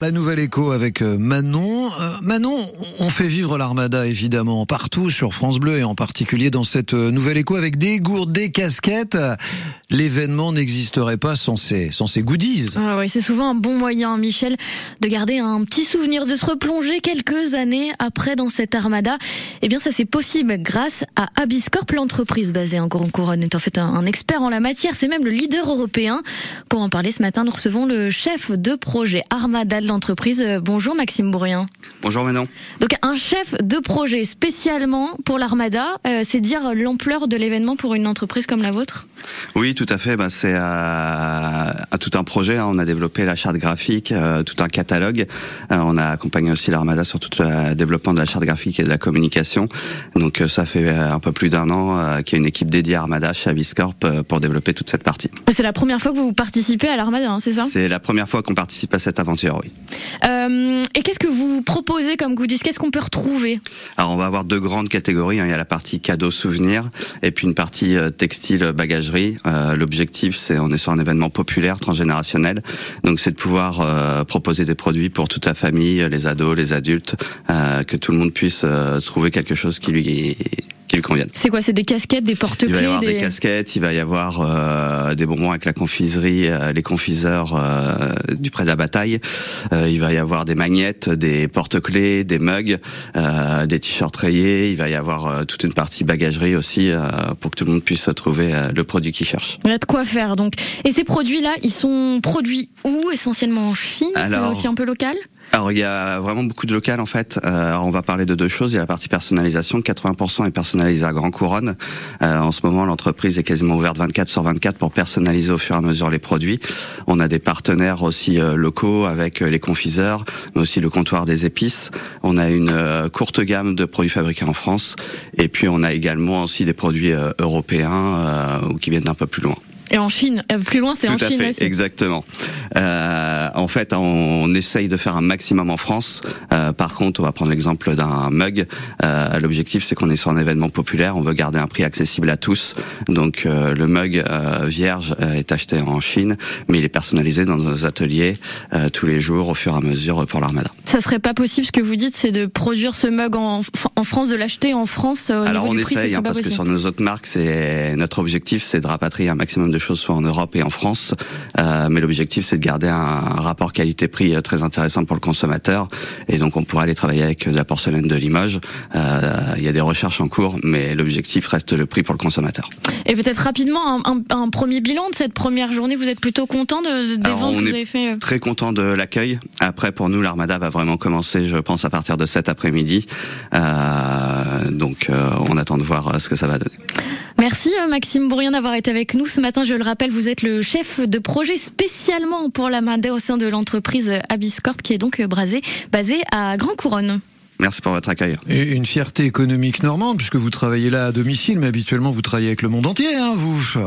La nouvelle écho avec euh, Manon. Euh, Manon, on fait vivre l'armada évidemment partout sur France Bleu et en particulier dans cette euh, nouvelle écho avec des gourdes, des casquettes. L'événement n'existerait pas sans ces, sans ces goodies. Ah oui, c'est souvent un bon moyen, Michel, de garder un petit souvenir, de se replonger quelques années après dans cette armada. Eh bien, ça c'est possible grâce à Abiscorp, l'entreprise basée en Grand Couronne est en fait un expert en la matière. C'est même le leader européen. Pour en parler ce matin, nous recevons le chef de projet Armada l'entreprise. Euh, bonjour Maxime Bourrien. Bonjour Manon. Donc un chef de projet spécialement pour l'Armada, euh, c'est dire l'ampleur de l'événement pour une entreprise comme la vôtre? Oui, tout à fait. Bah, c'est à, à, tout un projet. Hein. On a développé la charte graphique, euh, tout un catalogue. Euh, on a accompagné aussi l'Armada sur tout le développement de la charte graphique et de la communication. Donc ça fait un peu plus d'un an qu'il y a une équipe dédiée à Armada chez Aviscorp pour développer toute cette partie. C'est la première fois que vous participez à l'Armada, hein, c'est ça? C'est la première fois qu'on participe à cette aventure, oui. Euh, et qu'est-ce que vous proposez comme goodies? Qu'est-ce qu'on peut retrouver? Alors on va avoir deux grandes catégories. Hein. Il y a la partie cadeaux souvenirs et puis une partie euh, textile Euh, L'objectif c'est on est sur un événement populaire transgénérationnel, donc c'est de pouvoir euh, proposer des produits pour toute la famille, les ados, les adultes, euh, que tout le monde puisse trouver quelque chose qui lui C'est quoi C'est des casquettes, des porte-clés Il va y avoir des... des, casquettes, il va y avoir euh, des bonbons avec la confiserie, euh, les confiseurs euh, du près de la bataille. Il va y avoir des magnettes, des porte-clés, des mugs, des t-shirts rayés. Il va y avoir toute une partie bagagerie aussi pour que tout le monde puisse trouver le produit qu'il cherche. Il y a de quoi faire donc. Et ces produits-là, ils sont produits où Essentiellement en Chine? C'est aussi un peu local? Alors il y a vraiment beaucoup de local en fait. Euh, on va parler de deux choses. Il y a la partie personnalisation, 80% est personnalisé à Grand Couronne. Euh, en ce moment, l'entreprise est quasiment ouverte 24 sur 24 pour personnaliser au fur et à mesure les produits. On a des partenaires aussi euh, locaux avec les confiseurs, mais aussi le comptoir des épices. On a une courte gamme de produits fabriqués en France, et puis on a également aussi des produits européens ou qui viennent d'un peu plus loin. Et en Chine, plus loin, c'est en Chine fait, aussi. Exactement. Euh, en fait, on essaye de faire un maximum en France. Euh, par contre, on va prendre l'exemple d'un mug. Euh, L'objectif, c'est qu'on est sur un événement populaire. On veut garder un prix accessible à tous. Donc, euh, le mug euh, vierge euh, est acheté en Chine, mais il est personnalisé dans nos ateliers tous les jours, au fur et à mesure, pour l'Armada. Ça serait pas possible. Ce que vous dites, c'est de produire ce mug en, en France, de l'acheter en France. Au Alors, on du prix, essaye, hein, parce possible. que sur nos autres marques, c'est notre objectif, c'est de rapatrier un maximum de choses soit en Europe et en France. Euh, mais l'objectif, c'est de garder un rapport qualité-prix très intéressant pour le consommateur. Et donc, on pourrait aller travailler avec de la porcelaine de Limoges. Euh, il y a des recherches en cours, mais l'objectif reste le prix pour le consommateur. Et peut-être rapidement, un, un, un, premier bilan de cette première journée. Vous êtes plutôt content de, des Alors, ventes que vous est avez fait euh Très content de l'accueil. Après, pour nous, l'Armada va vraiment commencer, je pense, à partir de cet après-midi. Euh, donc, euh, on attend de voir ce que ça va donner. Merci Maxime Bourrien d'avoir été avec nous ce matin. Je le rappelle, vous êtes le chef de projet spécialement pour la au sein de l'entreprise Abiscorp qui est donc basée, basée à Grand Couronne. Merci pour votre accueil. Et une fierté économique normande, puisque vous travaillez là à domicile, mais habituellement vous travaillez avec le monde entier, hein, vous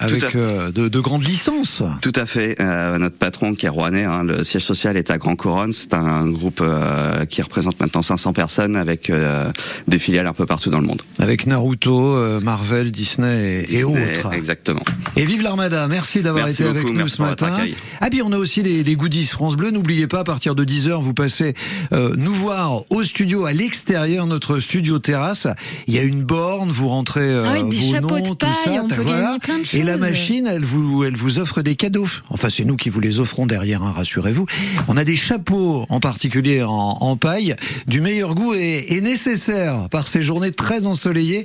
avec euh, de, de, grandes licences. Tout à fait. Euh, notre patron qui est rouennais, hein, le siège social est à Grand Couronne. C'est un groupe euh, qui représente maintenant 500 personnes avec euh, des filiales un peu partout dans le monde. Avec Naruto, euh, Marvel, Disney et, Disney, et, autres. Exactement. Et vive l'Armada. Merci d'avoir été beaucoup, avec nous ce matin. Ah puis on a aussi les, les goodies France Bleu. N'oubliez pas, à partir de 10h, vous passez euh, nous voir au studio, à l'extérieur, notre studio terrasse. Il y a une borne, vous rentrez ah oui, vos des noms, de tout ça. On peut voilà. plein de choses. Et la machine, elle vous, elle vous offre des cadeaux. Enfin, c'est nous qui vous les offrons derrière, hein, rassurez-vous. On a des chapeaux, en particulier en, en paille, du meilleur goût et, et nécessaire par ces journées très ensoleillées.